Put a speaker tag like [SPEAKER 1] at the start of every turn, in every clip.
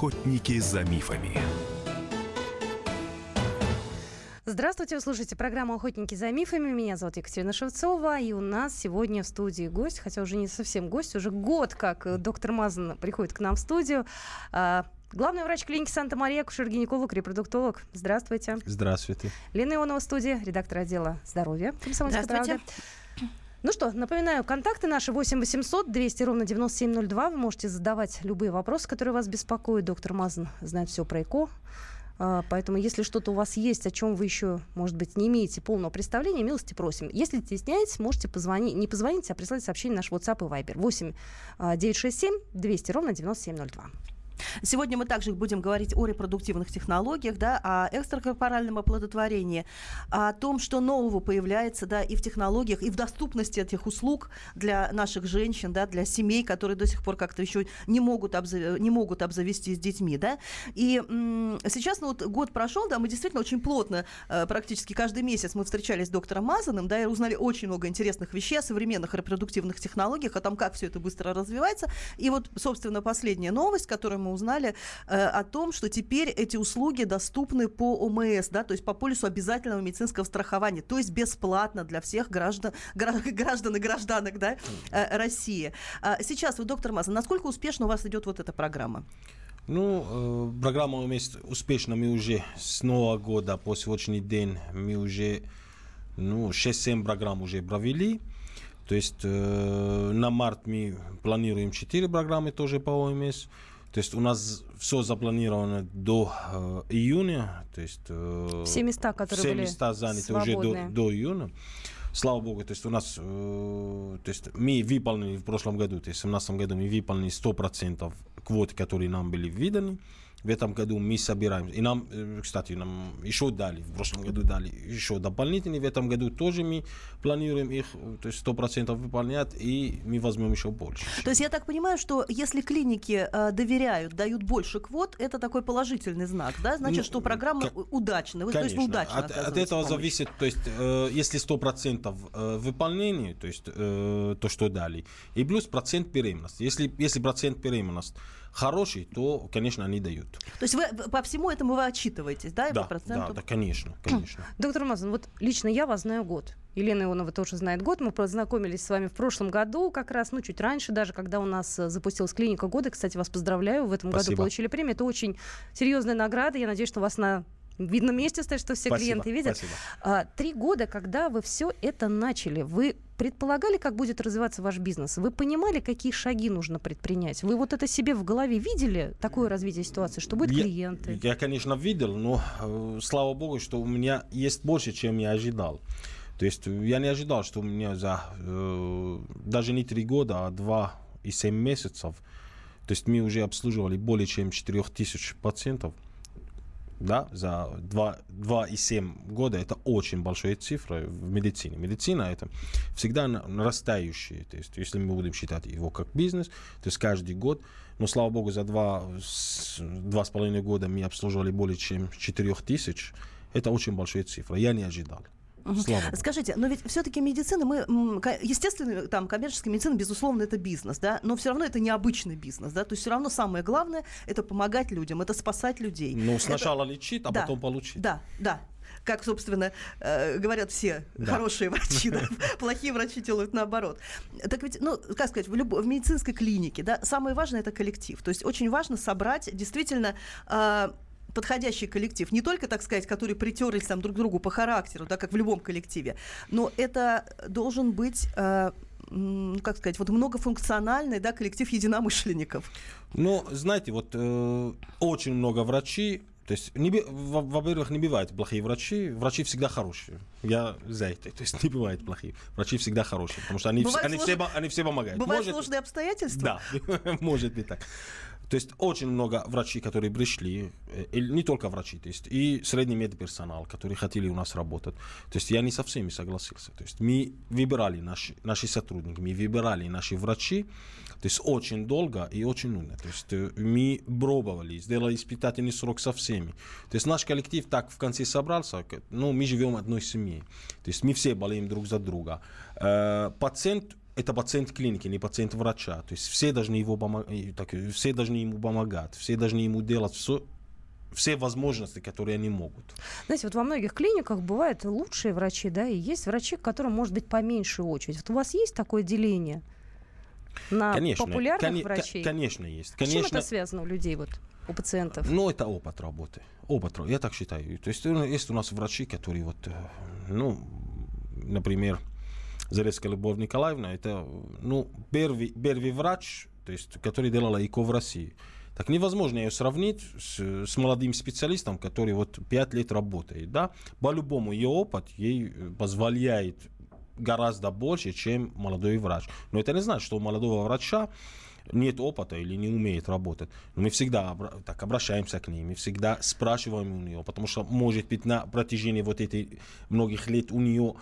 [SPEAKER 1] Охотники за мифами.
[SPEAKER 2] Здравствуйте, вы слушаете программу «Охотники за мифами». Меня зовут Екатерина Шевцова, и у нас сегодня в студии гость, хотя уже не совсем гость, уже год, как доктор Мазан приходит к нам в студию. А, главный врач клиники Санта-Мария, кушер-гинеколог, репродуктолог. Здравствуйте.
[SPEAKER 3] Здравствуйте.
[SPEAKER 2] Лена Ионова в студии, редактор отдела здоровья.
[SPEAKER 4] Здравствуйте.
[SPEAKER 2] Правды. Ну что, напоминаю, контакты наши 8 800 200 ровно 9702. Вы можете задавать любые вопросы, которые вас беспокоят. Доктор Мазан знает все про ЭКО. А, поэтому, если что-то у вас есть, о чем вы еще, может быть, не имеете полного представления, милости просим. Если стесняетесь, можете позвонить, не позвонить, а прислать сообщение в наш WhatsApp и Viber. 8 967 200 ровно 9702.
[SPEAKER 4] Сегодня мы также будем говорить о репродуктивных технологиях, да, о экстракорпоральном оплодотворении, о том, что нового появляется да, и в технологиях, и в доступности этих услуг для наших женщин, да, для семей, которые до сих пор как-то еще не могут, обзав... не могут обзавестись детьми. Да. И сейчас ну, вот год прошел, да, мы действительно очень плотно, э, практически каждый месяц мы встречались с доктором Мазаным, да, и узнали очень много интересных вещей о современных репродуктивных технологиях, о том, как все это быстро развивается. И вот, собственно, последняя новость, которую мы узнали э, о том, что теперь эти услуги доступны по ОМС, да, то есть по полису обязательного медицинского страхования, то есть бесплатно для всех граждан, граждан и гражданок да, э, России. А сейчас, вы, доктор Маза, насколько успешно у вас идет вот эта программа?
[SPEAKER 3] Ну, э, программа ОМС успешна. Мы уже с Нового года по сегодняшний день мы уже ну, 6-7 программ уже провели. То есть э, на март мы планируем 4 программы тоже по ОМС. То есть у нас все запланировано до э, июня. То есть,
[SPEAKER 2] э, все места, которые
[SPEAKER 3] все
[SPEAKER 2] были
[SPEAKER 3] места заняты
[SPEAKER 2] свободные.
[SPEAKER 3] уже до, до июня. Слава богу, то есть у нас, э, то есть мы выполнили в прошлом году, то есть в 2017 году мы выполнили 100% квот, которые нам были выданы в этом году мы собираем. И нам, э, кстати, нам еще дали, в прошлом году дали еще дополнительные. В этом году тоже мы планируем их то есть 100% выполнять, и мы возьмем еще больше.
[SPEAKER 4] То есть я так понимаю, что если клиники э, доверяют, дают больше квот, это такой положительный знак, да? Значит, ну, что программа к... удачна. Вы,
[SPEAKER 3] Конечно.
[SPEAKER 4] То есть удачно
[SPEAKER 3] от, от этого помощь. зависит, то есть э, если 100% э, выполнения, то есть э, то, что дали, и плюс процент беременности. Если, если процент беременности хороший, то, конечно, они дают.
[SPEAKER 4] То есть вы по всему этому вы отчитываетесь, да?
[SPEAKER 3] Да, да, да, конечно, конечно.
[SPEAKER 2] Доктор Мазан, вот лично я вас знаю год. Елена Ионова тоже знает год. Мы познакомились с вами в прошлом году, как раз, ну, чуть раньше даже, когда у нас э, запустилась клиника года. Кстати, вас поздравляю, в этом Спасибо. году получили премию. Это очень серьезная награда. Я надеюсь, что вас на видном месте стоит, что все
[SPEAKER 3] спасибо,
[SPEAKER 2] клиенты видят.
[SPEAKER 3] Спасибо.
[SPEAKER 2] А, три года, когда вы все это начали, вы предполагали, как будет развиваться ваш бизнес? Вы понимали, какие шаги нужно предпринять? Вы вот это себе в голове видели, такое развитие ситуации, что будут клиенты?
[SPEAKER 3] Я, конечно, видел, но э, слава богу, что у меня есть больше, чем я ожидал. То есть я не ожидал, что у меня за э, даже не три года, а два и семь месяцев, то есть мы уже обслуживали более чем 4000 пациентов да, за 2,7 года это очень большая цифра в медицине. Медицина это всегда нарастающая. То есть, если мы будем считать его как бизнес, то есть каждый год, но слава богу, за два, два с половиной года мы обслуживали более чем 4 тысяч. Это очень большая цифра. Я не ожидал.
[SPEAKER 4] Слава Скажите, но ведь все-таки медицина, мы, естественно, там коммерческая медицина, безусловно, это бизнес, да, но все равно это необычный бизнес, да, то есть все равно самое главное это помогать людям, это спасать людей.
[SPEAKER 3] Ну, сначала это... лечить, а
[SPEAKER 4] да,
[SPEAKER 3] потом получить.
[SPEAKER 4] Да, да, как, собственно, э, говорят все да. хорошие врачи, да, плохие врачи делают наоборот. Так ведь, ну, как сказать, в, люб... в медицинской клинике, да, самое важное это коллектив. То есть очень важно собрать действительно э, подходящий коллектив, не только, так сказать, которые притерлись там друг к другу по характеру, да, как в любом коллективе, но это должен быть э, как сказать, вот многофункциональный да, коллектив единомышленников.
[SPEAKER 3] Ну, знаете, вот э, очень много врачей, то есть, не, во-первых, не бывает плохие врачи. Врачи всегда хорошие. Я за это. То есть не бывает плохие. Врачи всегда хорошие, потому что они, они, слож... все, они все помогают.
[SPEAKER 4] Бывают может... сложные обстоятельства?
[SPEAKER 3] Да, может быть так. То есть очень много врачей, которые пришли, э, и не только врачи, то есть и средний медперсонал, которые хотели у нас работать. То есть я не со всеми согласился. То есть мы выбирали наши, наши сотрудники, мы выбирали наши врачи, то есть очень долго и очень умно. То есть э, мы пробовали, сделали испытательный срок со всеми. То есть наш коллектив так в конце собрался, ну, мы живем одной семьей. То есть мы все болеем друг за друга. Э, пациент это пациент клиники, не пациент врача. То есть все должны, его помог- так, все должны ему помогать, все должны ему делать все, все возможности, которые они могут.
[SPEAKER 2] Знаете, вот во многих клиниках бывают лучшие врачи, да, и есть врачи, к которым может быть поменьше очередь. Вот у вас есть такое деление на
[SPEAKER 3] конечно,
[SPEAKER 2] популярных
[SPEAKER 3] коне-
[SPEAKER 2] врачей?
[SPEAKER 3] конечно есть.
[SPEAKER 2] С
[SPEAKER 3] Конечно,
[SPEAKER 2] чем это связано у людей, вот, у пациентов?
[SPEAKER 3] Ну, это опыт работы. Опыт, я так считаю. То есть ну, есть у нас врачи, которые вот, э, ну, например, Зарецкая Любовь Николаевна, это, ну, первый, первый врач, то есть, который делал ЭКО в России. Так невозможно ее сравнить с, с молодым специалистом, который вот пять лет работает, да. По-любому ее опыт ей э, позволяет гораздо больше, чем молодой врач. Но это не значит, что у молодого врача нет опыта или не умеет работать. Но мы всегда так, обращаемся к ним, мы всегда спрашиваем у нее, потому что, может быть, на протяжении вот этих многих лет у нее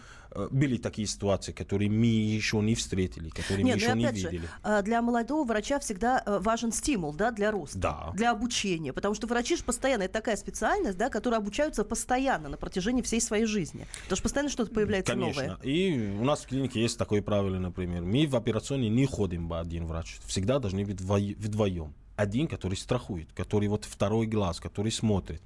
[SPEAKER 3] были такие ситуации, которые мы еще не встретили, которые
[SPEAKER 4] Нет,
[SPEAKER 3] мы
[SPEAKER 4] ну
[SPEAKER 3] еще не
[SPEAKER 4] опять же,
[SPEAKER 3] видели.
[SPEAKER 4] а, для молодого врача всегда э, важен стимул, да, для роста,
[SPEAKER 3] Да.
[SPEAKER 4] для обучения, потому что врачи же постоянно, это такая специальность, да, которая обучаются постоянно на протяжении всей своей жизни. Потому что постоянно что-то появляется
[SPEAKER 3] Конечно.
[SPEAKER 4] новое.
[SPEAKER 3] И у нас в клинике есть такое правило, например. Мы в операционной не ходим по один врач. Всегда должны быть вдво- вдвоем. Один, который страхует, который вот второй глаз, который смотрит.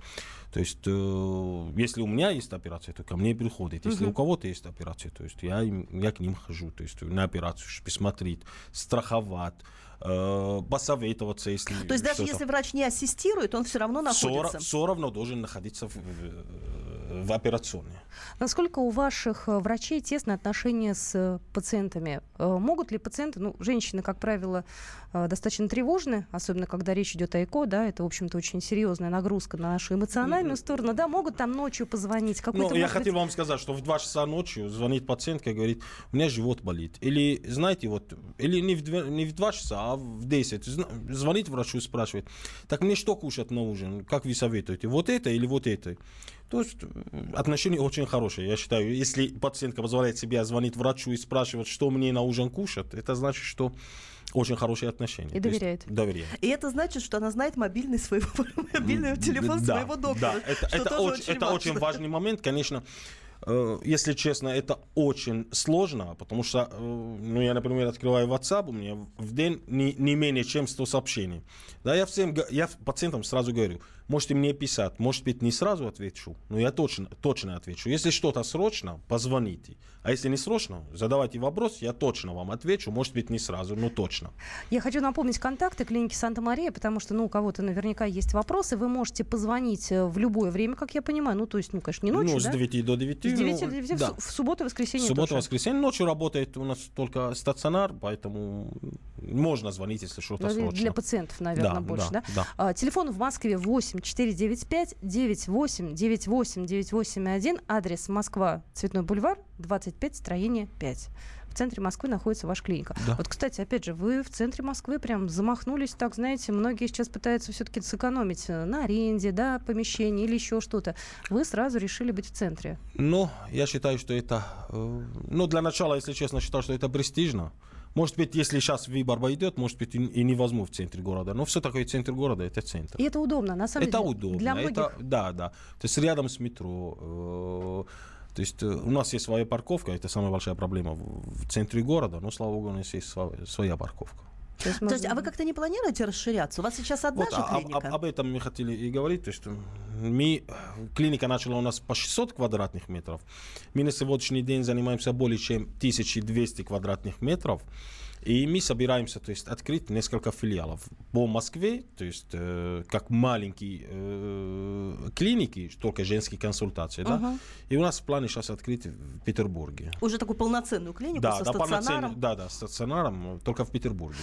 [SPEAKER 3] То есть, э, если у меня есть операция, то ко мне приходит. Если у кого-то есть операция, то есть я, я к ним хожу, то есть на операцию, чтобы посмотреть, страховать, э, посоветоваться, если
[SPEAKER 4] То есть даже если врач не ассистирует, он все равно
[SPEAKER 3] Все,
[SPEAKER 4] находится.
[SPEAKER 3] все равно должен находиться в, в- в операционной.
[SPEAKER 2] Насколько у ваших э, врачей тесные отношения с э, пациентами? Э, Могут ли пациенты, ну, женщины, как правило, достаточно тревожны, особенно когда речь идет о ЭКО, да, это, в общем-то, очень серьезная нагрузка на нашу эмоциональную сторону, да, могут там ночью позвонить?
[SPEAKER 3] Ну, я
[SPEAKER 2] быть,
[SPEAKER 3] хотел вам сказать, что в 2 часа ночи звонит пациентка и говорит, у меня живот болит. Или, знаете, вот, или не в, две- не в 2 часа, а в 10. Зна- Звонит врачу и спрашивает, так мне что кушать на ужин? Как вы советуете? Вот это или вот это? То есть э, отношения очень хорошие, я считаю. Если пациентка позволяет себе звонить врачу и спрашивать, что мне на ужин кушать, это значит, что очень хорошие отношения.
[SPEAKER 2] И
[SPEAKER 3] То есть
[SPEAKER 2] доверяет.
[SPEAKER 3] Доверяет.
[SPEAKER 4] И это значит, что она знает мобильный, своего, мобильный телефон
[SPEAKER 3] Да,
[SPEAKER 4] своего доктора.
[SPEAKER 3] Да, это, это, очень, это очень важный момент, конечно. э, Если честно, это очень сложно, потому что, э, ну, я, например, открываю WhatsApp, у меня в день не, не менее чем 100 сообщений. Да, я всем, я пациентам сразу говорю, можете мне писать, может быть, не сразу отвечу, но я точно, точно отвечу. Если что-то срочно, позвоните. А если не срочно, задавайте вопрос, я точно вам отвечу, может быть, не сразу, но точно.
[SPEAKER 2] Я хочу напомнить контакты клиники Санта-Мария, потому что, ну, у кого-то наверняка есть вопросы. Вы можете позвонить э, в любое время, как я понимаю. Ну, то есть, ну, конечно, не ночью,
[SPEAKER 3] ну, с
[SPEAKER 2] да?
[SPEAKER 3] 9 до 9.
[SPEAKER 2] С 9
[SPEAKER 3] ну,
[SPEAKER 2] до 9, в
[SPEAKER 3] да.
[SPEAKER 2] в субботу и воскресенье
[SPEAKER 3] Суббота,
[SPEAKER 2] тоже.
[SPEAKER 3] воскресенье. Ночью работает у нас только стационар, поэтому можно звонить, если что-то
[SPEAKER 2] Ну,
[SPEAKER 3] срочно.
[SPEAKER 2] Для пациентов, наверное,
[SPEAKER 3] Да,
[SPEAKER 2] больше, да?
[SPEAKER 3] да, да.
[SPEAKER 2] А, телефон в Москве 8 495 98 98 981. Адрес Москва, Цветной бульвар, 25, строение 5. В центре Москвы находится ваша клиника.
[SPEAKER 3] Да.
[SPEAKER 2] Вот, кстати, опять же, вы в центре Москвы прям замахнулись, так, знаете, многие сейчас пытаются все-таки сэкономить на аренде, да, помещении или еще что-то. Вы сразу решили быть в центре.
[SPEAKER 3] Но я считаю, что это... э, Ну, для начала, если честно, считаю, что это престижно. Может быть, если сейчас выбор пойдет, может быть, и и не возьму в центре города. Но все такое центр города, это центр.
[SPEAKER 2] И это удобно, на самом
[SPEAKER 3] это
[SPEAKER 2] деле.
[SPEAKER 3] удобно.
[SPEAKER 2] Для многих
[SPEAKER 3] это- да, да. То есть рядом с метро. э, То есть э, у нас есть своя парковка, это самая большая проблема в в центре города, но, слава богу, у нас есть своя парковка.
[SPEAKER 2] То есть
[SPEAKER 4] То есть,
[SPEAKER 2] можно-
[SPEAKER 4] а вы как-то не планируете расширяться? У вас сейчас одна
[SPEAKER 3] Вот,
[SPEAKER 4] же
[SPEAKER 3] а- а-
[SPEAKER 4] клиника?
[SPEAKER 3] об этом мы хотели и говорить. То есть м, мы, клиника начала у нас по 600 квадратных метров. Мы на сегодняшний день занимаемся более чем 1200 квадратных метров. И мы собираемся то есть, открыть несколько филиалов по Москве, то есть э, как маленькие э, клиники, только женские консультации. Да?
[SPEAKER 2] Ага.
[SPEAKER 3] И у нас в плане сейчас открыть в Петербурге.
[SPEAKER 4] Уже такую полноценную клинику
[SPEAKER 3] Да,
[SPEAKER 4] со
[SPEAKER 3] да,
[SPEAKER 4] стационаром?
[SPEAKER 3] да, да, стационаром, только в Петербурге.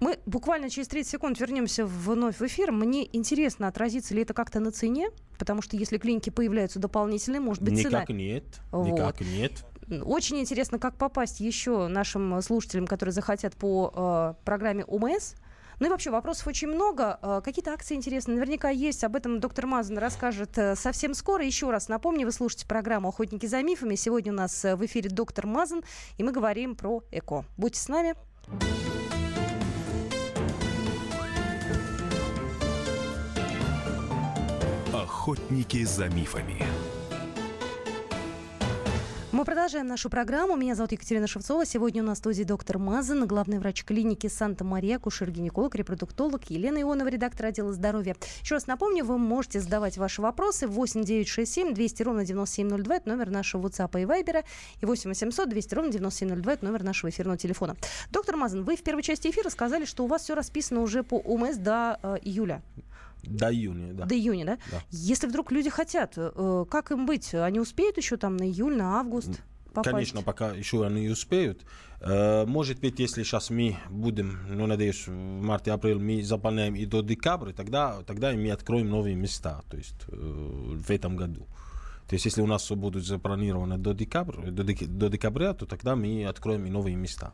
[SPEAKER 2] Мы буквально через 30 секунд вернемся вновь в эфир. Мне интересно, отразится ли это как-то на цене, потому что если клиники появляются дополнительные, может быть,
[SPEAKER 3] Никак
[SPEAKER 2] цена...
[SPEAKER 3] нет,
[SPEAKER 2] Вот.
[SPEAKER 3] никак нет.
[SPEAKER 2] Очень интересно, как попасть еще нашим слушателям, которые захотят по э, программе ОМС. Ну и вообще вопросов очень много. Э, Какие-то акции интересные наверняка есть. Об этом доктор Мазан расскажет э, совсем скоро. Еще раз напомню, вы слушаете программу «Охотники за мифами». Сегодня у нас э, в эфире доктор Мазан, и мы говорим про ЭКО. Будьте с нами.
[SPEAKER 1] Охотники за мифами.
[SPEAKER 2] Мы продолжаем нашу программу. Меня зовут Екатерина Шевцова. Сегодня у нас в студии доктор Мазан, главный врач клиники Санта-Мария, кушер-гинеколог, репродуктолог Елена Ионова, редактор отдела здоровья. Еще раз напомню, вы можете задавать ваши вопросы 8 967 200 ровно 9702, это номер нашего WhatsApp и Viber, и 8 800 200 ровно 9702, это номер нашего эфирного телефона. Доктор Мазан, вы в первой части эфира сказали, что у вас все расписано уже по ОМС до э, июля.
[SPEAKER 3] До июня, да.
[SPEAKER 2] До июня, да?
[SPEAKER 3] Да.
[SPEAKER 2] Если вдруг люди хотят, э, как им быть? Они успеют еще там на июль, на август? попасть?
[SPEAKER 3] Конечно, пока еще они успеют. Э, Может быть, если сейчас мы будем, ну, надеюсь, в марте-апреле мы заполняем и до декабря, тогда, тогда мы откроем новые места, то есть э, в этом году. То есть, если у нас все будут запланированы до декабря, до, дек- до декабря, то тогда мы откроем и новые места.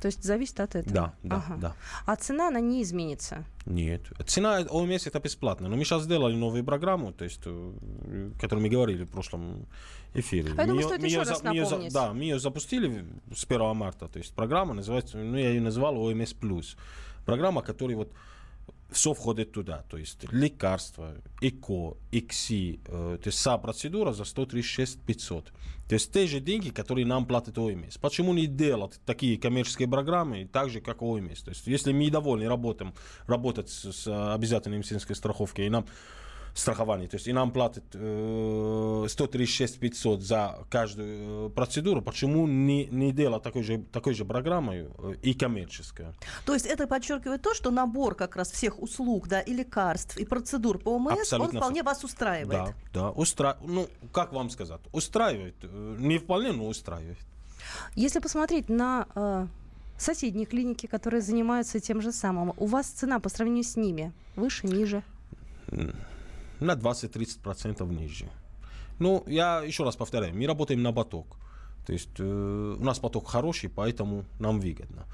[SPEAKER 2] То есть зависит от этого?
[SPEAKER 3] Да, да,
[SPEAKER 2] Ага.
[SPEAKER 3] да.
[SPEAKER 2] А цена, она не изменится?
[SPEAKER 3] Нет. Цена ОМС это бесплатно. Но мы сейчас сделали новую программу, то есть, э, о которой мы говорили в прошлом эфире.
[SPEAKER 2] А я думаю, стоит еще
[SPEAKER 3] за-
[SPEAKER 2] раз
[SPEAKER 3] ее за-
[SPEAKER 2] напомнить.
[SPEAKER 3] Да, мы ее запустили с 1 марта. То есть программа называется, ну я ее назвал ОМС. Программа, которая вот все входит туда. То есть лекарства, ЭКО, ИКСИ, э, то есть вся процедура за 136 500. То есть те же деньги, которые нам платит ОМС. Почему не делать такие коммерческие программы так же, как ОМС? То есть если мы довольны работаем, работать с, с обязательной медицинской страховкой, и нам страхование. То есть и нам платят э, 136 500 за каждую э, процедуру. Почему не, не делать такой же, такой же программой э, и коммерческую?
[SPEAKER 4] То есть это подчеркивает то, что набор как раз всех услуг, да, и лекарств, и процедур по ОМС, он
[SPEAKER 3] Абсолютно
[SPEAKER 4] вполне вас устраивает.
[SPEAKER 3] Да, да, устра... ну, как вам сказать, устраивает. Э, Не вполне, но устраивает.
[SPEAKER 2] Если посмотреть на э, соседние клиники, которые занимаются тем же самым, у вас цена по сравнению с ними выше, ниже?
[SPEAKER 3] На 20-30% ниже. Ну, я еще раз повторяю, мы работаем на поток. То есть э, у нас поток хороший, поэтому нам выгодно.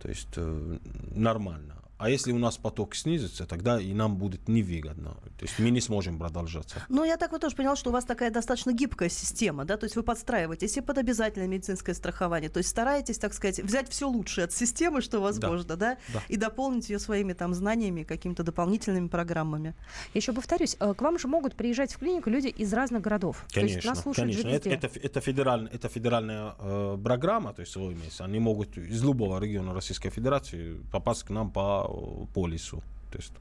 [SPEAKER 3] То есть э, нормально. А если у нас поток снизится, тогда и нам будет невыгодно. То есть мы не сможем продолжаться.
[SPEAKER 4] Но я так вот тоже поняла, что у вас такая достаточно гибкая система, да, то есть вы подстраиваетесь и под обязательное медицинское страхование, то есть стараетесь, так сказать, взять все лучшее от системы, что возможно, да,
[SPEAKER 3] Да.
[SPEAKER 4] и дополнить ее своими там знаниями, какими-то дополнительными программами.
[SPEAKER 2] Еще повторюсь, э, к вам же могут приезжать в клинику люди из разных городов. То есть
[SPEAKER 3] Конечно,
[SPEAKER 2] нас слушают
[SPEAKER 3] конечно. Это, это, это, федераль- это федеральная э, программа, то есть свой месяц. Они могут из любого региона Российской Федерации попасть к нам по э, полису. То есть.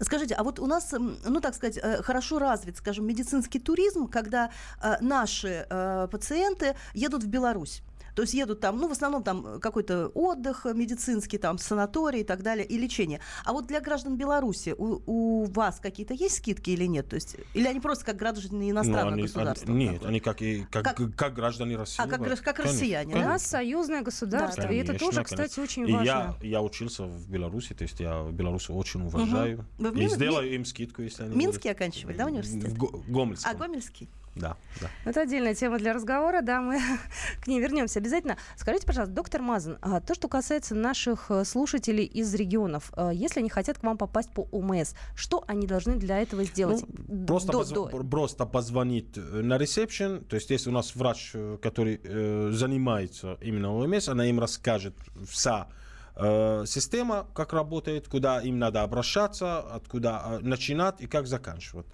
[SPEAKER 4] Скажите, а вот у нас, ну так сказать, э, хорошо развит, скажем, медицинский туризм, когда э, наши э, пациенты едут в Беларусь. То есть едут там, ну, в основном там э, какой-то отдых э, медицинский, там, санаторий и так далее, и лечение. А вот для граждан Беларуси у, у вас какие-то есть скидки или нет? То есть, или они просто как граждане
[SPEAKER 3] ну,
[SPEAKER 4] иностранного
[SPEAKER 3] они-
[SPEAKER 4] государства?
[SPEAKER 3] они- нет, они как, и, как,
[SPEAKER 4] Как-
[SPEAKER 3] как, граждане России.
[SPEAKER 4] А, как
[SPEAKER 3] да.
[SPEAKER 4] как
[SPEAKER 3] Конечно,
[SPEAKER 4] россияне,
[SPEAKER 2] У
[SPEAKER 4] да?
[SPEAKER 2] нас союзное государство, и это
[SPEAKER 3] Конечно,
[SPEAKER 2] тоже,
[SPEAKER 3] конечно.
[SPEAKER 2] кстати, очень
[SPEAKER 3] И
[SPEAKER 2] важно.
[SPEAKER 3] я, я учился в Беларуси, то есть я в Беларуси очень уважаю.
[SPEAKER 4] Вы в
[SPEAKER 3] И
[SPEAKER 4] Мин-
[SPEAKER 3] сделаю им скидку, если они
[SPEAKER 4] Минский
[SPEAKER 3] будут.
[SPEAKER 4] оканчивали, да, университет?
[SPEAKER 3] В Го- Гомельском.
[SPEAKER 4] А, Гомельский?
[SPEAKER 3] Да, да.
[SPEAKER 2] Это отдельная тема для разговора, да, мы к ней вернемся обязательно. Скажите, пожалуйста, доктор Мазан, а то, что касается наших э, слушателей из регионов, э, если они хотят к вам попасть по ОМС, что они должны для этого сделать?
[SPEAKER 3] Ну, просто,
[SPEAKER 2] До-
[SPEAKER 3] позв-
[SPEAKER 2] до-
[SPEAKER 3] пр- просто позвонить э, на ресепшн, то есть если у нас врач, который э, занимается именно ОМС, она им расскажет вся э, система, как работает, куда им надо обращаться, откуда начинать и как заканчивать.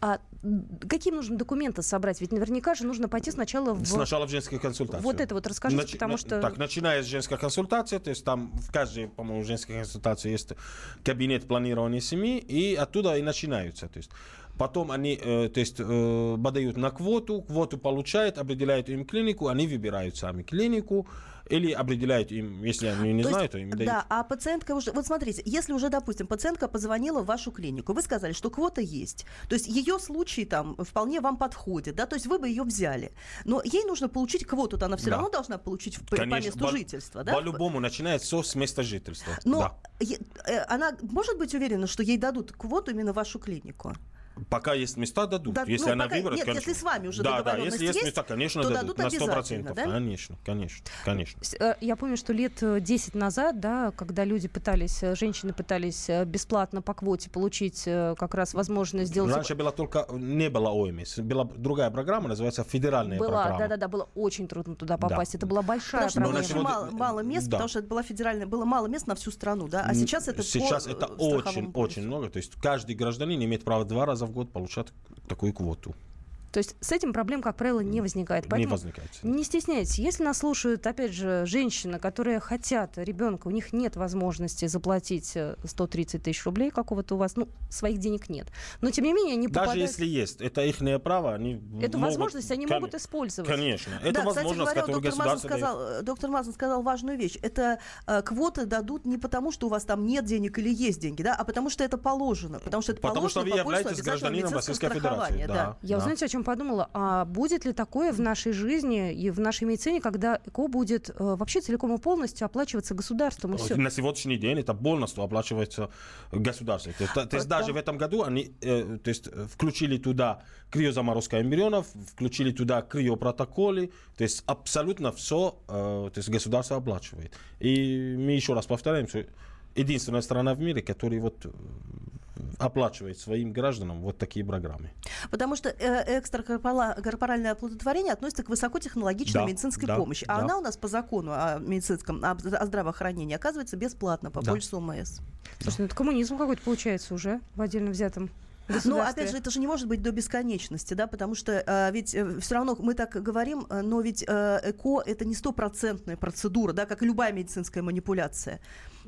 [SPEAKER 2] А какие нужно документы собрать? Ведь наверняка же нужно пойти сначала в...
[SPEAKER 3] Сначала в женскую консультацию.
[SPEAKER 2] Вот это вот расскажите,
[SPEAKER 3] Начи-
[SPEAKER 2] потому что...
[SPEAKER 3] Так, начиная с женской консультации, то есть там в каждой, по-моему, женской консультации есть кабинет планирования семьи, и оттуда и начинаются. То есть потом они, э, то есть, э, подают на квоту, квоту получают, определяют им клинику, они выбирают сами клинику, или определяют им, если они не
[SPEAKER 4] То есть,
[SPEAKER 3] знают, то им дают.
[SPEAKER 4] Да, а пациентка уже... Вот смотрите, если уже, допустим, пациентка позвонила в вашу клинику, вы сказали, что квота есть, то есть ее случай там вполне вам подходит, да, то есть вы бы ее взяли, но ей нужно получить квоту-то, она все
[SPEAKER 3] Да.
[SPEAKER 4] равно должна получить в- по,
[SPEAKER 3] Конечно,
[SPEAKER 4] месту
[SPEAKER 3] по-
[SPEAKER 4] жительства, да?
[SPEAKER 3] По-любому начинает все с места жительства.
[SPEAKER 4] Но
[SPEAKER 3] Да.
[SPEAKER 4] э, она может быть уверена, что ей дадут квоту именно в вашу клинику?
[SPEAKER 3] Пока есть места, дадут.
[SPEAKER 4] Да,
[SPEAKER 3] если
[SPEAKER 4] ну,
[SPEAKER 3] она
[SPEAKER 4] пока-
[SPEAKER 3] выберет,
[SPEAKER 4] нет,
[SPEAKER 3] конечно.
[SPEAKER 4] если с вами уже
[SPEAKER 3] да, да, если есть,
[SPEAKER 4] есть,
[SPEAKER 3] места, конечно,
[SPEAKER 4] то
[SPEAKER 3] дадут.
[SPEAKER 4] дадут
[SPEAKER 3] на 100%.
[SPEAKER 4] обязательно, да?
[SPEAKER 3] Конечно, конечно, конечно.
[SPEAKER 2] С- э, Я помню, что лет э, 10 назад, да, когда люди пытались, э, женщины пытались э, бесплатно по квоте получить э, как раз возможность сделать...
[SPEAKER 3] Раньше было только, не было ОМС, была другая программа, называется федеральная
[SPEAKER 2] Была,
[SPEAKER 3] программа.
[SPEAKER 2] да-да-да, было очень трудно туда
[SPEAKER 3] Да.
[SPEAKER 2] попасть. Это была большая
[SPEAKER 4] Потому что
[SPEAKER 2] проблема.
[SPEAKER 3] сегодня-
[SPEAKER 4] мало, мало мест,
[SPEAKER 3] да.
[SPEAKER 4] потому что это была федеральная, было мало мест на всю страну, да, а сейчас это
[SPEAKER 3] Сейчас
[SPEAKER 4] э,
[SPEAKER 3] это очень, очень много. То есть каждый гражданин имеет право два раза в год получать такую квоту.
[SPEAKER 2] То есть с этим проблем, как правило, не возникает.
[SPEAKER 3] Поэтому не возникает.
[SPEAKER 2] Не стесняйтесь. Если нас слушают, опять же, женщины, которые хотят ребенка, у них нет возможности заплатить 130 э, тысяч рублей какого-то у вас, ну, своих денег нет. Но, тем не менее, они
[SPEAKER 3] Даже
[SPEAKER 2] попадают...
[SPEAKER 3] если есть, это их право, они
[SPEAKER 2] Эту
[SPEAKER 3] могут...
[SPEAKER 2] возможность они
[SPEAKER 3] Кон...
[SPEAKER 2] могут использовать.
[SPEAKER 3] Конечно. Это
[SPEAKER 4] да,
[SPEAKER 3] возможность,
[SPEAKER 4] кстати говоря, доктор
[SPEAKER 3] государство
[SPEAKER 4] Мазан сказал,
[SPEAKER 3] дает.
[SPEAKER 4] доктор Мазан сказал важную вещь. Это э, квоты дадут не потому, что у вас там нет денег или есть деньги, да, а потому что это положено. Потому что это
[SPEAKER 3] потому
[SPEAKER 4] положено
[SPEAKER 3] что вы являетесь гражданином Российской Федерации. Да,
[SPEAKER 2] да. Я,
[SPEAKER 3] да.
[SPEAKER 2] знаете, о чем подумала? А будет ли такое в нашей жизни и в нашей медицине, когда ЭКО будет э, вообще целиком и полностью оплачиваться государством? И все?
[SPEAKER 3] На сегодняшний день это полностью оплачивается государством. То есть, то есть даже в этом году они э, то есть, включили туда криозаморозка эмбрионов, включили туда криопротоколы, то есть абсолютно все э, то есть государство оплачивает. И мы еще раз повторяем, что единственная страна в мире, которая вот оплачивает своим гражданам вот такие программы.
[SPEAKER 4] Потому что э, экстракорпоральное оплодотворение относится к высокотехнологичной
[SPEAKER 3] Да,
[SPEAKER 4] медицинской
[SPEAKER 3] да,
[SPEAKER 4] помощи. А
[SPEAKER 3] да.
[SPEAKER 4] она у нас по закону о медицинском, о, о здравоохранении оказывается бесплатно по
[SPEAKER 3] Да.
[SPEAKER 4] полису ОМС.
[SPEAKER 2] Слушай, ну это коммунизм какой-то получается уже в отдельно взятом
[SPEAKER 4] Ну, опять же, это же не может быть до бесконечности, да, потому что э, ведь все равно мы так говорим, э, но ведь э, ЭКО это не стопроцентная процедура, да, как и любая медицинская манипуляция.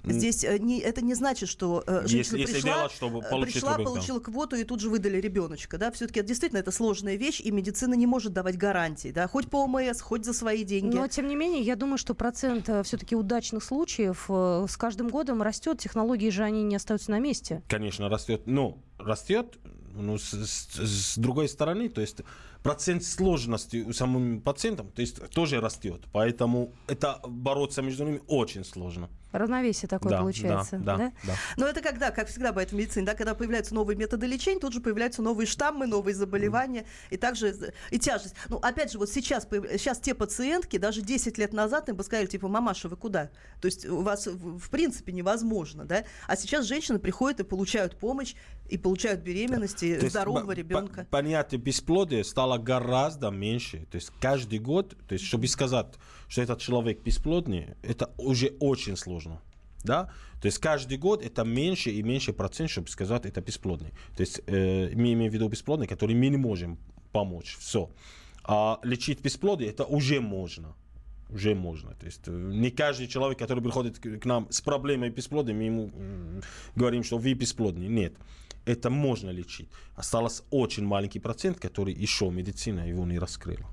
[SPEAKER 4] Здесь э, не, это не значит, что э, женщина
[SPEAKER 3] Если- если
[SPEAKER 4] пришла,
[SPEAKER 3] делать, чтобы
[SPEAKER 4] э, пришла
[SPEAKER 3] ребенка.
[SPEAKER 4] получила квоту и тут же выдали ребеночка, да, все-таки это действительно это сложная вещь, и медицина не может давать гарантий, да, хоть по ОМС, хоть за свои деньги.
[SPEAKER 2] Но, тем не менее, я думаю, что процент все-таки удачных случаев с каждым годом растет. Технологии же, они не остаются на месте.
[SPEAKER 3] Конечно, растет. Ну, растет, ну, с, с- с другой стороны, то есть процент сложности у самым пациентам, то есть тоже растет. Поэтому это бороться между ними очень сложно.
[SPEAKER 2] Равновесие такое
[SPEAKER 3] да,
[SPEAKER 2] получается.
[SPEAKER 3] да, да, да.
[SPEAKER 4] Но это когда, как всегда бывает в медицине, да, когда появляются новые методы лечения, тут же появляются новые штаммы, новые заболевания и также и тяжесть. Ну, опять же, вот сейчас, сейчас те пациентки, даже 10 лет назад им бы сказали, типа, мамаша, вы куда? То есть у вас в принципе невозможно, да? А сейчас женщины приходят и получают помощь, и получают беременности
[SPEAKER 3] есть
[SPEAKER 4] здорового
[SPEAKER 3] по-
[SPEAKER 4] ребенка.
[SPEAKER 3] по- Понятие бесплодия стало гораздо меньше. То есть каждый год, то есть чтобы сказать, что этот человек бесплодный, это уже очень сложно. Да? То есть каждый год это меньше и меньше процент, чтобы сказать, это бесплодный. То есть э, мы имеем в виду бесплодный, который мы не можем помочь. Все. А лечить бесплодие, это уже можно. Уже можно. То есть э, не каждый человек, который приходит к нам с проблемой бесплодия, мы ему говорим, что вы бесплодный. Нет. Это можно лечить. Осталось очень маленький процент, который еще медицина его не раскрыла.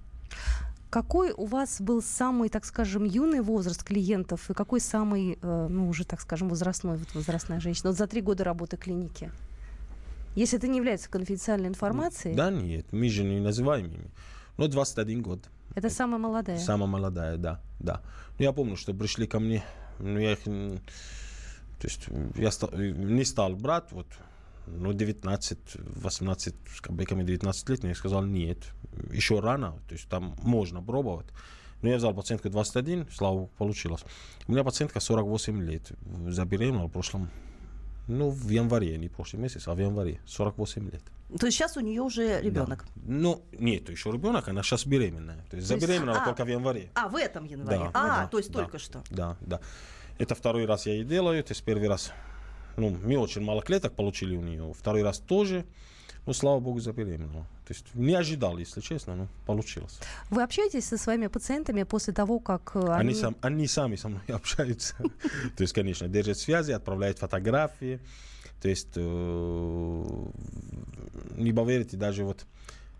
[SPEAKER 2] Какой у вас был самый, так скажем, юный возраст клиентов и какой самый, э, ну, уже, так скажем, возрастной, вот возрастная женщина? Вот за три года работы клиники. Если это не является конфиденциальной информацией,
[SPEAKER 3] Да нет, мы же не называем ими. Ну, 21 год.
[SPEAKER 2] Это самая молодая.
[SPEAKER 3] Самая молодая, да, да. Ну, я помню, что пришли ко мне, ну, я их, то есть, я ста- не стал брать, вот, ну, 19, 18, с копейками 19 лет, я сказал, нет, еще рано, то есть, там можно пробовать. Но я взял пациентку 21, слава богу, получилось. У меня пациентка 48 лет, забеременела в прошлом, ну, в январе, не прошлый месяц, а в январе, 48 лет.
[SPEAKER 4] То есть сейчас у нее уже ребенок.
[SPEAKER 3] Да. Ну, нет, еще ребенок, она сейчас беременная. То есть
[SPEAKER 4] То есть-
[SPEAKER 3] забеременела
[SPEAKER 4] а.
[SPEAKER 3] только в январе.
[SPEAKER 4] А, в этом январе.
[SPEAKER 3] Да,
[SPEAKER 4] а,
[SPEAKER 3] да,
[SPEAKER 4] то есть
[SPEAKER 3] да.
[SPEAKER 4] только что.
[SPEAKER 3] Да, да. Это второй раз я ей делаю, то есть первый раз, ну, мы очень мало клеток получили у нее, второй раз тоже, ну, слава богу, забеременела. То есть не ожидал, если честно, но получилось.
[SPEAKER 2] Вы общаетесь со своими пациентами после того, как э,
[SPEAKER 3] Они,
[SPEAKER 2] они...
[SPEAKER 3] сам, они сами со мной общаются. То есть, конечно, держат связи, отправляют фотографии. То есть, э, не поверите, даже вот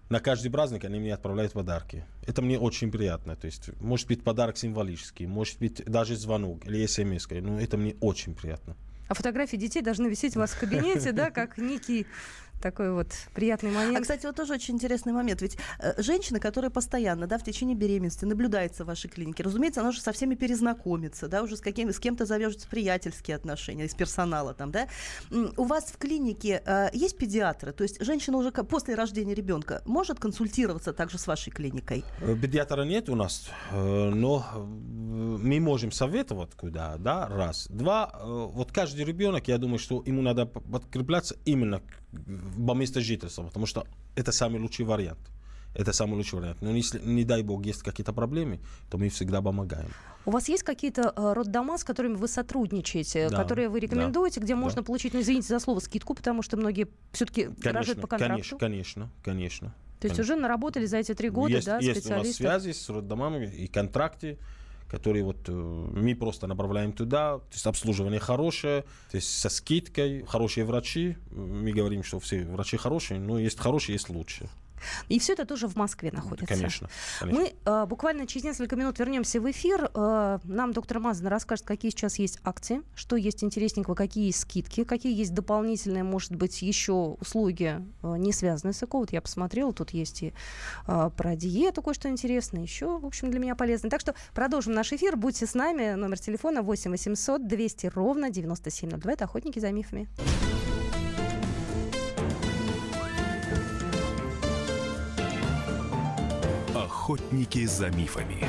[SPEAKER 3] на каждый праздник они мне отправляют подарки. Это мне очень приятно. То есть, может быть, подарок символический, может быть, даже звонок или смс. Ну, это мне очень приятно.
[SPEAKER 2] А фотографии детей должны висеть у вас в кабинете, да, как некий такой вот приятный момент.
[SPEAKER 4] А, кстати, вот тоже очень интересный момент. Ведь э, женщина, которая постоянно, да, в течение беременности наблюдается в вашей клинике, разумеется, она уже со всеми перезнакомится, да, уже с, каким, с кем-то завяжутся приятельские отношения, из персонала там, да. У вас в клинике э, есть педиатры? То есть женщина уже после рождения ребенка может консультироваться также с вашей клиникой?
[SPEAKER 3] Э, Педиатра нет у нас, э, но э, мы можем советовать куда, да, раз. Два, вот каждый ребенок, я думаю, что ему надо подкрепляться именно к- по месту жительства, потому что это самый лучший вариант. Это самый лучший вариант. Но если, не дай бог, есть какие-то проблемы, то мы всегда помогаем.
[SPEAKER 2] У вас есть какие-то э, роддома, с которыми вы сотрудничаете,
[SPEAKER 3] Да,
[SPEAKER 2] которые вы рекомендуете, где
[SPEAKER 3] да.
[SPEAKER 2] можно получить, ну извините за слово, скидку, потому что многие все-таки работают по контракту?
[SPEAKER 3] конечно, конечно, конечно.
[SPEAKER 2] То есть уже наработали за эти три года,
[SPEAKER 3] есть,
[SPEAKER 2] да,
[SPEAKER 3] есть у нас связи с роддомами и контракты, которые вот э, мы просто направляем туда. То есть обслуживание хорошее, то есть со скидкой, хорошие врачи. Мы говорим, что все врачи хорошие, но есть хорошие, есть лучшие.
[SPEAKER 2] И все это тоже в Москве находится.
[SPEAKER 3] Конечно. конечно.
[SPEAKER 2] Мы э, буквально через несколько минут вернемся в эфир. Э, нам доктор Мазан расскажет, какие сейчас есть акции, что есть интересненького, какие есть скидки, какие есть дополнительные, может быть, еще услуги, э, не связанные с ЭКО. Вот я посмотрела, тут есть и э, про диету кое-что интересное, еще, в общем, для меня полезно. Так что продолжим наш эфир. Будьте с нами. Номер телефона 8 800 200 ровно 9702. Это «Охотники за мифами».
[SPEAKER 1] Охотники за мифами.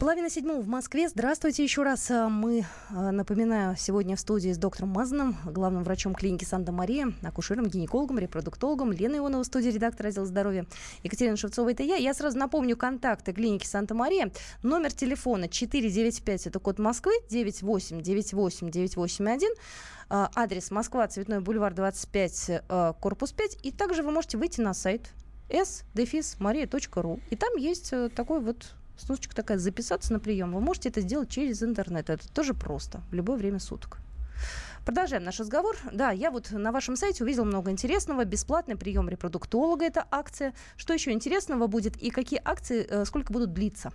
[SPEAKER 2] Половина седьмого в Москве. Здравствуйте еще раз. А, мы, а, напоминаю, сегодня в студии с доктором Мазаном, главным врачом клиники Санта-Мария, акушером, гинекологом, репродуктологом, Лена Ионова студии, редактор отдела здоровья, Екатерина Шевцова, это я. Я сразу напомню контакты клиники Санта-Мария. Номер телефона 495, это код Москвы, 9898981. Адрес Москва, Цветной бульвар 25, а, корпус 5. И также вы можете выйти на сайт s-maria.ru. И там есть э, такой вот ссылочка такая записаться на прием. Вы можете это сделать через интернет. Это тоже просто, в любое время суток. Продолжаем наш разговор. Да, я вот на вашем сайте увидела много интересного. Бесплатный прием репродуктолога – это акция. Что еще интересного будет и какие акции, э, сколько будут длиться?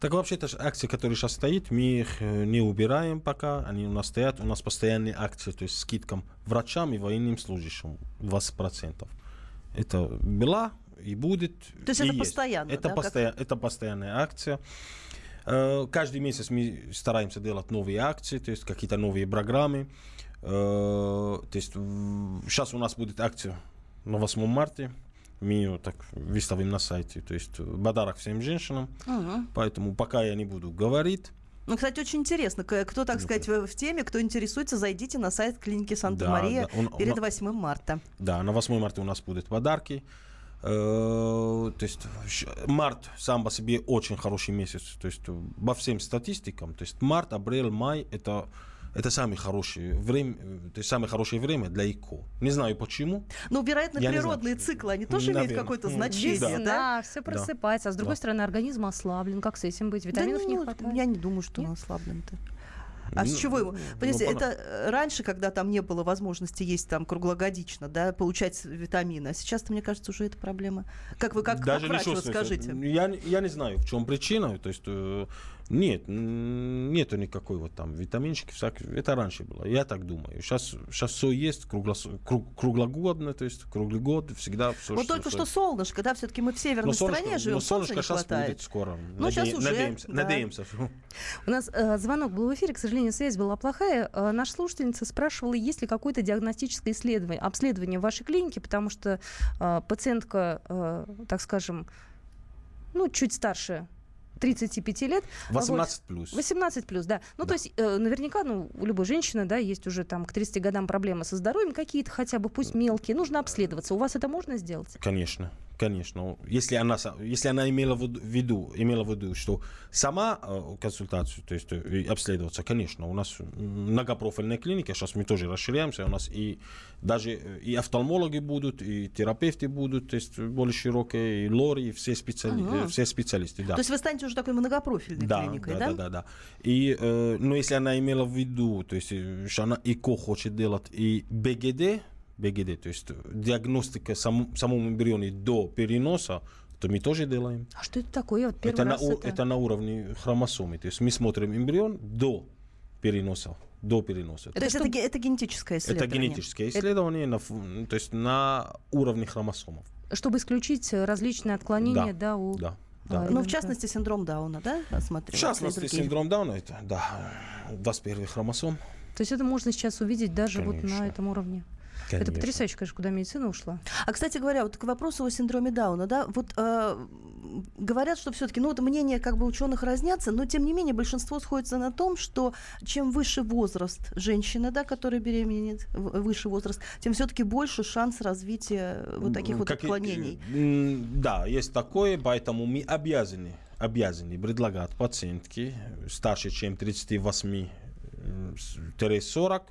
[SPEAKER 3] Так вообще, это акции, которые сейчас стоят, мы их э, не убираем пока, они у нас стоят. У нас постоянные акции, то есть скидкам врачам и военным служащим 20%. Это была и будет.
[SPEAKER 4] То есть это
[SPEAKER 3] есть.
[SPEAKER 4] постоянно,
[SPEAKER 3] Это,
[SPEAKER 4] да,
[SPEAKER 3] постоя... это постоянная акция. Э, Каждый месяц мы стараемся делать новые акции, то есть какие-то новые программы. Э, То есть сейчас у нас будет акция на 8 марта. Мы ее так выставим на сайте. То есть подарок всем женщинам.
[SPEAKER 4] Мгм.
[SPEAKER 3] Поэтому пока я не буду говорить.
[SPEAKER 4] Ну, кстати, очень интересно, кто, так сказать, в, теме, кто интересуется, зайдите на сайт клиники
[SPEAKER 3] Да,
[SPEAKER 4] Санта-Мария
[SPEAKER 3] да, он-
[SPEAKER 4] перед
[SPEAKER 3] он-
[SPEAKER 4] 8 марта.
[SPEAKER 3] Да, на 8 марта у нас будут подарки. Э, То есть март сам по себе очень хороший месяц. То есть э, по всем статистикам, то есть март, апрель, май это это самое хорошее время, то есть самое хорошее время для ИКО. Не знаю почему.
[SPEAKER 4] Ну, вероятно,
[SPEAKER 3] Я не
[SPEAKER 4] природные
[SPEAKER 3] знаю.
[SPEAKER 4] циклы, они тоже имеют
[SPEAKER 3] Наверно.
[SPEAKER 4] какое-то значение,
[SPEAKER 3] да.
[SPEAKER 4] да?
[SPEAKER 2] Все просыпается. А с другой
[SPEAKER 3] Да.
[SPEAKER 2] стороны, организм ослаблен. Как с этим быть? Витаминов
[SPEAKER 4] Да
[SPEAKER 2] не
[SPEAKER 4] ну,
[SPEAKER 2] хватает.
[SPEAKER 4] Я не думаю, что
[SPEAKER 2] Нет?
[SPEAKER 4] он ослаблен-то. А с
[SPEAKER 3] Ну,
[SPEAKER 4] чего его?
[SPEAKER 3] ну,
[SPEAKER 4] Понимаете,
[SPEAKER 3] ну,
[SPEAKER 4] это э, раньше, когда там не было возможности есть там круглогодично, да, получать витамины, а сейчас, мне кажется, уже это проблема. Как вы как, как
[SPEAKER 3] Даже
[SPEAKER 4] врач,
[SPEAKER 3] не
[SPEAKER 4] вот скажите?
[SPEAKER 3] Я, не- я не знаю, в чем причина. То есть э, нет, нету никакой вот там витаминчики. Это раньше было. Я так думаю. Сейчас, сейчас все есть круглос- круг- круглогодно, то есть круглый год всегда все.
[SPEAKER 4] Вот только что солнышко, да, все-таки мы в северной стране живем,
[SPEAKER 3] но солнышко
[SPEAKER 4] не
[SPEAKER 3] сейчас
[SPEAKER 4] хватает.
[SPEAKER 3] будет скоро.
[SPEAKER 4] Ну, щас уже,
[SPEAKER 3] надеемся,
[SPEAKER 4] да.
[SPEAKER 3] надеемся.
[SPEAKER 2] У нас э, звонок был в эфире, к сожалению, связь была плохая. Э, наша слушательница спрашивала, есть ли какое-то диагностическое исследование, обследование в вашей клинике, потому что э, пациентка, э, так скажем, ну, чуть старше 35 лет.
[SPEAKER 3] 18 плюс.
[SPEAKER 2] 18 плюс, да. Ну,
[SPEAKER 3] Да.
[SPEAKER 2] то есть, э, наверняка, ну, у любой женщины, да, есть уже там к 30 годам проблемы со здоровьем, какие-то хотя бы, пусть мелкие, нужно обследоваться. У вас это можно сделать?
[SPEAKER 3] Конечно, конечно. Если она, если она имела в виду, имела в виду, что сама э, консультацию, то есть э, обследоваться, конечно, у нас многопрофильная клиника, сейчас мы тоже расширяемся, у нас и даже э, и офтальмологи будут, и терапевты будут, то есть более широкие, и лори, и все, специали,
[SPEAKER 4] Ага.
[SPEAKER 3] все специалисты, да.
[SPEAKER 4] То есть вы станете уже такой многопрофильной
[SPEAKER 3] Да,
[SPEAKER 4] клиникой,
[SPEAKER 3] да,
[SPEAKER 4] да?
[SPEAKER 3] да, да, да. И, э, но если она имела в виду, то есть, э, что она ИКО хочет делать и БГД, БГД, то есть э, диагностика сам, самому эмбрионе до переноса, то мы тоже делаем.
[SPEAKER 2] А что это такое? Я вот первый
[SPEAKER 3] Это на,
[SPEAKER 2] раз
[SPEAKER 3] у-
[SPEAKER 2] это...
[SPEAKER 3] это на уровне хромосомы. То есть мы смотрим эмбрион до переноса. До переноса.
[SPEAKER 4] То есть это, ге- это генетическое
[SPEAKER 3] Это
[SPEAKER 4] исследование.
[SPEAKER 3] генетическое исследование, на, фу- то есть на уровне хромосомов.
[SPEAKER 2] Чтобы исключить различные отклонения, да,
[SPEAKER 3] Да,
[SPEAKER 2] у...
[SPEAKER 3] Да.
[SPEAKER 2] А,
[SPEAKER 3] да.
[SPEAKER 2] и-
[SPEAKER 4] Ну, в
[SPEAKER 2] Да.
[SPEAKER 4] частности, синдром Дауна, да,
[SPEAKER 3] В
[SPEAKER 4] осмотрела?
[SPEAKER 3] частности, синдром Дауна, это, да, 21 хромосом.
[SPEAKER 2] То есть это можно сейчас увидеть даже вот
[SPEAKER 3] Конечно.
[SPEAKER 2] на этом уровне. Это
[SPEAKER 3] Конечно.
[SPEAKER 2] потрясающе, конечно, куда медицина ушла.
[SPEAKER 4] А, кстати говоря, вот к вопросу о синдроме Дауна, да, вот э, говорят, что все-таки, ну, вот мнения как бы ученых разнятся, но тем не менее большинство сходится на том, что чем выше возраст женщины, да, которая беременеет, выше возраст, тем все-таки больше шанс развития вот таких вот
[SPEAKER 3] Как и-
[SPEAKER 4] отклонений.
[SPEAKER 3] м, Да, есть такое, поэтому мы обязаны, обязаны предлагать пациентке старше, чем 38-40, э,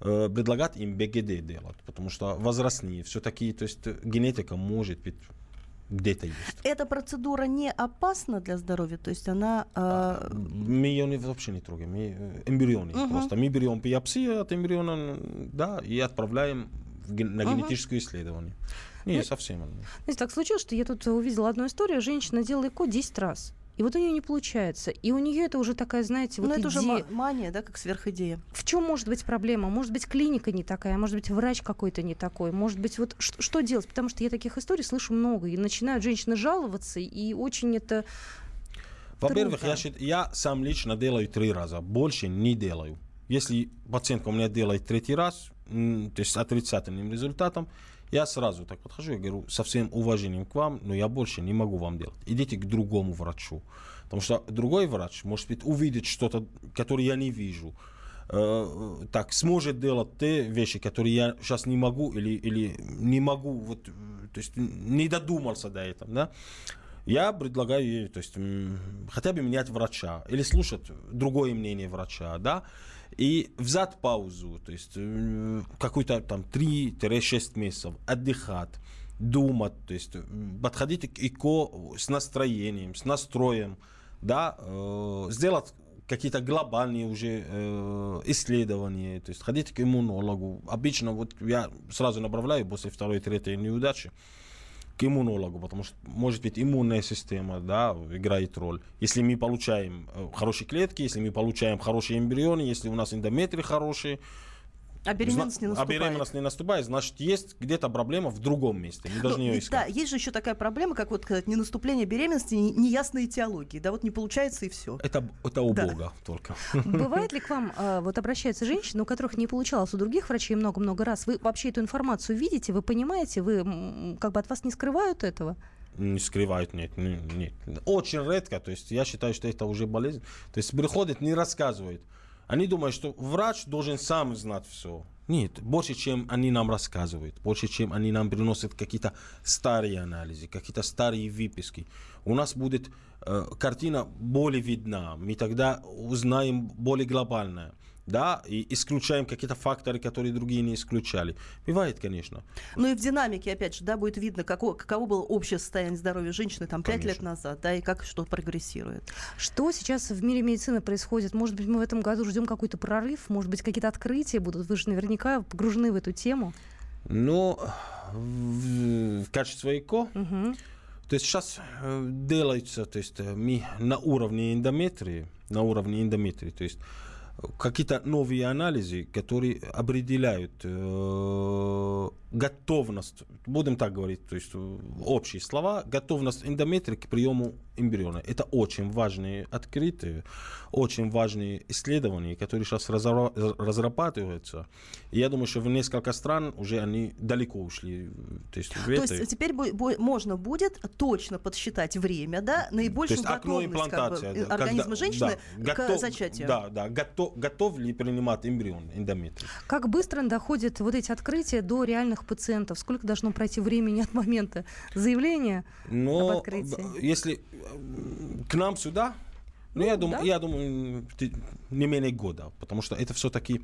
[SPEAKER 3] предлагать им БГД делать, потому что возрастные, все-таки, то есть э, генетика может быть где-то есть.
[SPEAKER 4] Эта процедура не опасна для здоровья, то есть она... э,
[SPEAKER 3] Мы ее не- вообще не трогаем, мы, э, эмбрионы
[SPEAKER 4] Мгм.
[SPEAKER 3] просто. Мы берем биопсию от эмбриона, да, и отправляем на генетическое исследование. Не,
[SPEAKER 2] Ну,
[SPEAKER 3] совсем.
[SPEAKER 2] Знаете, так случилось, что я тут увидела одну историю. Женщина делала ЭКО 10 раз. И вот у нее не получается. И у нее это уже такая, знаете,
[SPEAKER 4] ну,
[SPEAKER 2] вот
[SPEAKER 4] это уже
[SPEAKER 2] идея.
[SPEAKER 4] ма- мания, да, как сверхидея.
[SPEAKER 2] В чем может быть проблема? Может быть, клиника не такая, может быть, врач какой-то не такой. Может быть, вот ш- что делать? Потому что я таких историй слышу много. И начинают женщины жаловаться, и очень это...
[SPEAKER 3] Во-первых, я, счит- я сам лично делаю три раза, больше не делаю. Если пациентка у меня делает третий раз, то есть с отрицательным результатом, я сразу так подхожу и говорю, со всем уважением к вам, но я больше не могу вам делать. Идите к другому врачу. Потому что другой врач, может быть, увидит что-то, которое я не вижу. Э, так, сможет делать те вещи, которые я сейчас не могу или, или не могу, вот, то есть не додумался до этого, да. Я предлагаю ей, то есть, хотя бы менять врача или слушать другое мнение врача, да, и взять паузу, то есть м, какой-то там 3-6 месяцев, отдыхать, думать, то есть м, подходить к ИКО с настроением, с настроем, да, э, сделать какие-то глобальные уже э, исследования, то есть ходить к иммунологу. Обычно вот я сразу направляю после второй, третьей неудачи к иммунологу, потому что, может быть, иммунная система да, играет роль. Если мы получаем э, хорошие клетки, если мы получаем хорошие эмбрионы, если у нас эндометрий хороший,
[SPEAKER 4] А беременность не
[SPEAKER 3] зна- а
[SPEAKER 4] наступает.
[SPEAKER 3] беременность не наступает, значит, есть где-то проблема в другом месте. Мы должны
[SPEAKER 4] Ну,
[SPEAKER 3] ее
[SPEAKER 4] ведь, да,
[SPEAKER 3] искать.
[SPEAKER 4] есть же еще такая проблема, как вот сказать, не наступление беременности, не- неясной этиологии. Да, вот не получается и все.
[SPEAKER 3] Это, это у
[SPEAKER 4] Да.
[SPEAKER 3] Бога только.
[SPEAKER 2] Бывает ли к вам, а, вот обращаются женщины, у которых не получалось у других врачей много-много раз? Вы вообще эту информацию видите, вы понимаете, вы как бы от вас не скрывают этого?
[SPEAKER 3] Не скрывают, нет, не- нет. Очень редко, то есть я считаю, что это уже болезнь. То есть приходят, не рассказывают. Они думают, что врач должен сам знать все. Нет, больше, чем они нам рассказывают, больше, чем они нам приносят какие-то старые анализы, какие-то старые выписки. У нас будет э, картина более видна, мы тогда узнаем более глобальное. Да, и исключаем какие-то факторы, которые другие не исключали. Бывает, конечно.
[SPEAKER 4] Ну и в динамике, опять же, да, будет видно, како- каково было общее состояние здоровья женщины там пять лет назад, да, и как что прогрессирует.
[SPEAKER 2] Что сейчас в мире медицины происходит? Может быть, мы в этом году ждем какой-то прорыв? Может быть, какие-то открытия будут? Вы же наверняка погружены в эту тему.
[SPEAKER 3] Но в, в качестве ЭКО
[SPEAKER 2] Мгм.
[SPEAKER 3] То есть сейчас э, делается, то есть э, мы на уровне эндометрии, на уровне эндометрии, то есть какие-то новые анализы, которые определяют э, готовность, будем так говорить, то есть э, общие слова, готовность эндометрии к приему эмбриона. Это очень важные открытия, очень важные исследования, которые сейчас разрабатываются. И я думаю, что в несколько стран уже они далеко ушли. То есть,
[SPEAKER 4] То есть теперь бу- бу- можно будет точно подсчитать время, да, наибольшую
[SPEAKER 3] То есть окно
[SPEAKER 4] готовность как бы,
[SPEAKER 3] да,
[SPEAKER 4] организма
[SPEAKER 3] когда-
[SPEAKER 4] женщины
[SPEAKER 3] да,
[SPEAKER 4] к
[SPEAKER 3] готов-
[SPEAKER 4] зачатию.
[SPEAKER 3] Да, да, готов, готов ли принимать эмбрион, эндометрий.
[SPEAKER 2] Как быстро доходят вот эти открытия до реальных пациентов? Сколько должно пройти времени от момента заявления? Об
[SPEAKER 3] Но
[SPEAKER 2] открытии.
[SPEAKER 3] б- если э, к нам сюда, ну, я, думаю,
[SPEAKER 2] да.
[SPEAKER 3] я думаю, м, ты- не менее года, потому что это все-таки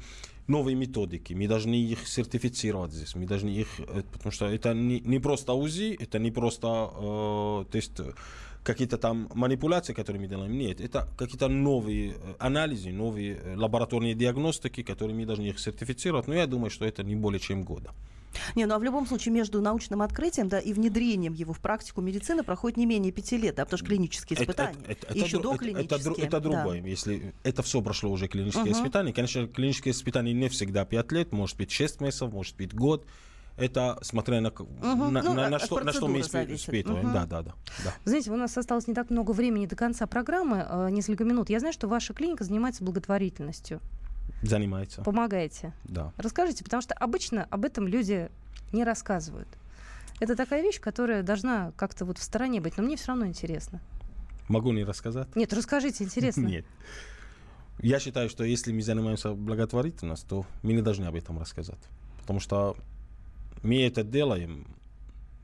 [SPEAKER 3] новые методики, мы должны их сертифицировать здесь, мы должны их, э, потому что это не, не просто УЗИ, это не просто, э, то есть э, какие-то там манипуляции, которые мы делаем, нет, это какие-то новые анализы, новые лабораторные диагностики, которые мы должны их сертифицировать, но я думаю, что это не более чем года.
[SPEAKER 4] Не, ну а в любом случае между научным открытием да, и внедрением его в практику медицины проходит не менее пяти лет, да, потому что клинические
[SPEAKER 3] Это-
[SPEAKER 4] испытания.
[SPEAKER 3] это- это-
[SPEAKER 4] и еще
[SPEAKER 3] это дру- это-. Это, дру- это
[SPEAKER 4] да.
[SPEAKER 3] другое. Если это все прошло уже клинические
[SPEAKER 4] Мгм.
[SPEAKER 3] испытания, конечно, клинические испытания не всегда 5 лет, может быть 6 месяцев, может быть год. Это смотря на,
[SPEAKER 4] Мгм.
[SPEAKER 3] на,
[SPEAKER 4] Ну,
[SPEAKER 3] на- на
[SPEAKER 4] от
[SPEAKER 3] что, на что мы испытываем.
[SPEAKER 4] Мгм.
[SPEAKER 3] Да, да, да, да.
[SPEAKER 2] Знаете, у нас осталось не так много времени до конца программы, э, несколько минут. Я знаю, что ваша клиника занимается благотворительностью.
[SPEAKER 3] Занимается.
[SPEAKER 2] Помогаете.
[SPEAKER 3] Да.
[SPEAKER 2] Расскажите, потому что обычно об этом люди не рассказывают. Это такая вещь, которая должна как-то вот в стороне быть, но мне все равно интересно.
[SPEAKER 3] Могу не рассказать?
[SPEAKER 2] Нет, расскажите, интересно.
[SPEAKER 3] Нет. Я считаю, что если мы занимаемся благотворительностью, то мы не должны об этом рассказать. Потому что мы это делаем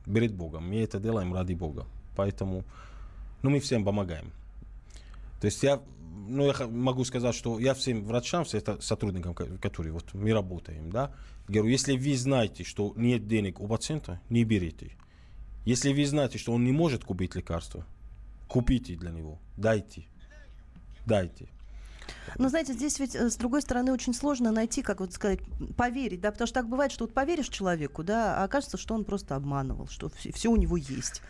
[SPEAKER 3] перед Богом, мы это делаем ради Бога. Поэтому ну, мы всем помогаем. То есть я ну, я могу сказать, что я всем врачам, всем сотрудникам, ко- которые вот мы работаем, да, говорю, если вы знаете, что нет денег у пациента, не берите. Если вы знаете, что он не может купить лекарство, купите для него, дайте, дайте.
[SPEAKER 4] Но знаете, здесь ведь э, с другой стороны очень сложно найти, как вот сказать, поверить, да, потому что так бывает, что вот поверишь человеку, да, а окажется, что он просто обманывал, что все, у него есть.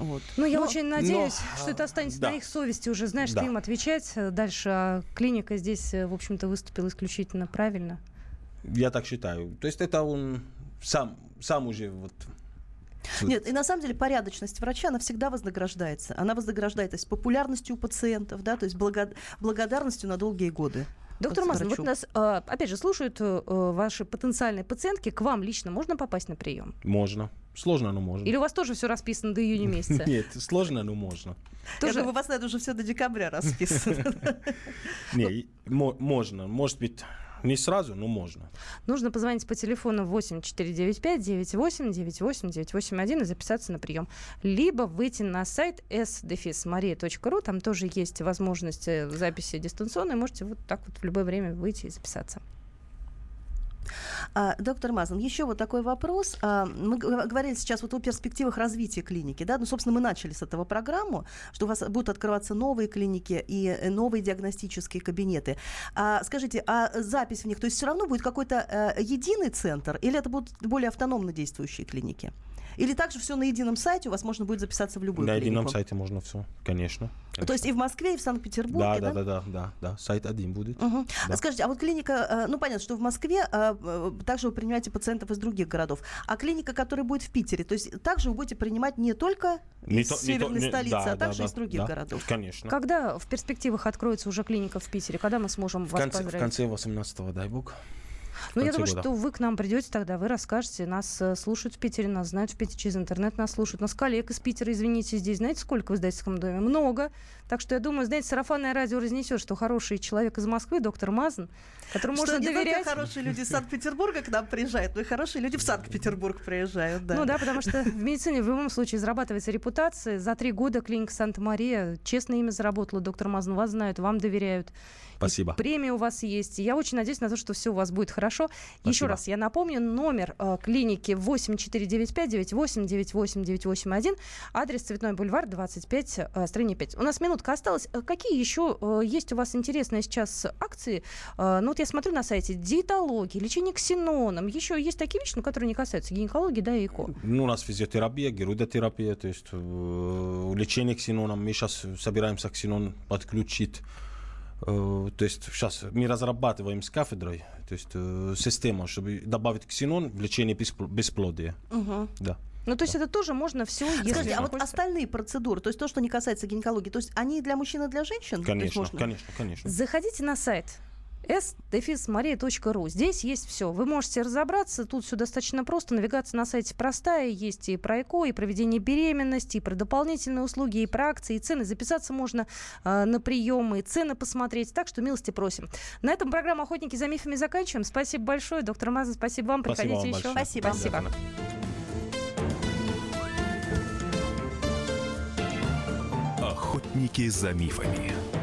[SPEAKER 4] Вот.
[SPEAKER 2] Ну, я
[SPEAKER 4] Но-
[SPEAKER 2] очень надеюсь,
[SPEAKER 3] но,
[SPEAKER 2] что это останется
[SPEAKER 3] да.
[SPEAKER 2] на их совести уже, знаешь,
[SPEAKER 3] Да.
[SPEAKER 2] что им отвечать дальше. А клиника здесь, э, в общем-то, выступила исключительно правильно.
[SPEAKER 3] Я так считаю. То есть это он сам, сам уже вот...
[SPEAKER 4] Нет, и на самом деле порядочность врача, она всегда вознаграждается. Она вознаграждается популярностью у пациентов, да, то есть благо- благодарностью на долгие годы.
[SPEAKER 2] Доктор Мазан, вот нас, э, опять же, слушают э, ваши потенциальные пациентки. К вам лично можно попасть на прием?
[SPEAKER 3] Можно. Сложно, но можно.
[SPEAKER 2] Или у вас тоже все расписано до июня месяца?
[SPEAKER 3] Нет, сложно, но можно.
[SPEAKER 4] Я
[SPEAKER 2] Тоже-
[SPEAKER 4] думаю, у вас на это уже все до декабря расписано.
[SPEAKER 3] Не, можно. Может быть, не сразу, но можно.
[SPEAKER 2] Нужно позвонить по телефону 8495 98 98 981 и записаться на прием. Либо выйти на сайт sdefismaria.ru, там тоже есть возможность э, записи дистанционной, можете вот так вот в любое время выйти и записаться.
[SPEAKER 4] А, доктор Мазан, еще вот такой вопрос. А, мы говорили сейчас вот о перспективах развития клиники, да, ну, собственно, мы начали с этого программу, что у вас будут открываться новые клиники и э, новые диагностические кабинеты. А, скажите, а запись в них, то есть все равно будет какой-то э, единый центр или это будут более автономно действующие клиники? Или также все на едином сайте, у вас можно будет записаться в любую
[SPEAKER 3] На
[SPEAKER 4] клинику?
[SPEAKER 3] едином сайте можно все, конечно.
[SPEAKER 4] То есть и в Москве, и в Санкт-Петербурге,
[SPEAKER 3] Да, да, да, да, да, да. Сайт один будет.
[SPEAKER 4] Мгм.
[SPEAKER 3] Да.
[SPEAKER 4] Скажите, а вот клиника, э, ну понятно, что в Москве э, э, также вы принимаете пациентов из других городов, а клиника, которая будет в Питере, то есть также вы будете принимать не только
[SPEAKER 3] Не
[SPEAKER 4] из
[SPEAKER 3] то-
[SPEAKER 4] северной
[SPEAKER 3] не-
[SPEAKER 4] столицы,
[SPEAKER 3] да,
[SPEAKER 4] а также
[SPEAKER 3] да,
[SPEAKER 4] из других
[SPEAKER 3] да,
[SPEAKER 4] городов?
[SPEAKER 3] Конечно.
[SPEAKER 2] Когда в перспективах откроется уже клиника в Питере? Когда мы сможем
[SPEAKER 3] В
[SPEAKER 2] вас
[SPEAKER 3] конце, в
[SPEAKER 2] поздравить?
[SPEAKER 3] конце 18 дай бог.
[SPEAKER 2] Ну, я думаю,
[SPEAKER 3] года.
[SPEAKER 2] что вы к нам придете тогда, вы расскажете. Нас э, слушают в Питере, нас знают в Питере, через интернет нас слушают. Нас коллег из Питера, извините, здесь знаете, сколько в издательском доме? Много. Так что я думаю, знаете, сарафанное радио разнесет, что хороший человек из Москвы, доктор Мазан, которому
[SPEAKER 4] Что
[SPEAKER 2] можно
[SPEAKER 4] не
[SPEAKER 2] доверять.
[SPEAKER 4] только хорошие люди из Санкт-Петербурга к нам приезжают, но и хорошие люди в Санкт-Петербург приезжают, да.
[SPEAKER 2] Ну да, потому что в медицине в любом случае зарабатывается репутация. За три года клиника Санта-Мария честное имя заработала. Доктор Мазан вас знают, вам доверяют.
[SPEAKER 3] Спасибо.
[SPEAKER 2] премия у вас есть. Я очень надеюсь на то, что все у вас будет хорошо. Еще
[SPEAKER 3] Спасибо.
[SPEAKER 2] раз я напомню, номер э, клиники 8495 98 98 981, адрес Цветной бульвар 25, э, строение 5. У нас минутка осталась. Э, Какие еще э, есть у вас интересные сейчас акции? Э, ну вот я смотрю на сайте диетологии, лечение ксеноном. Еще есть такие вещи, ну, которые не касаются гинекологии, да, и ЭКО.
[SPEAKER 3] Ну, у нас физиотерапия, герудотерапия, то есть э, лечение ксеноном. Мы сейчас собираемся ксенон подключить. Э, то есть сейчас мы разрабатываем с кафедрой то есть, э, систему, чтобы добавить ксенон в лечение беспло- бесплодия.
[SPEAKER 4] Мгм.
[SPEAKER 3] Да.
[SPEAKER 2] Ну, то есть это тоже можно все, если
[SPEAKER 4] Скажите, а вот остальные процедуры, то есть то, что не касается гинекологии, то есть они для мужчин и для женщин?
[SPEAKER 3] Конечно,
[SPEAKER 4] можно-
[SPEAKER 3] конечно, конечно.
[SPEAKER 2] Заходите на сайт s-maria.ru. Здесь есть все. Вы можете разобраться. Тут все достаточно просто. Навигация на сайте простая. Есть и про ЭКО, и проведение беременности, и про дополнительные услуги, и про акции, и цены. Записаться можно э, на приемы, и цены посмотреть. Так что милости просим. На этом программу «Охотники за мифами» заканчиваем. Спасибо большое. Доктор Маза, спасибо вам.
[SPEAKER 3] Спасибо
[SPEAKER 2] Приходите
[SPEAKER 3] вам
[SPEAKER 2] еще.
[SPEAKER 3] большое.
[SPEAKER 4] Спасибо.
[SPEAKER 2] Спасибо.
[SPEAKER 1] Охотники за мифами.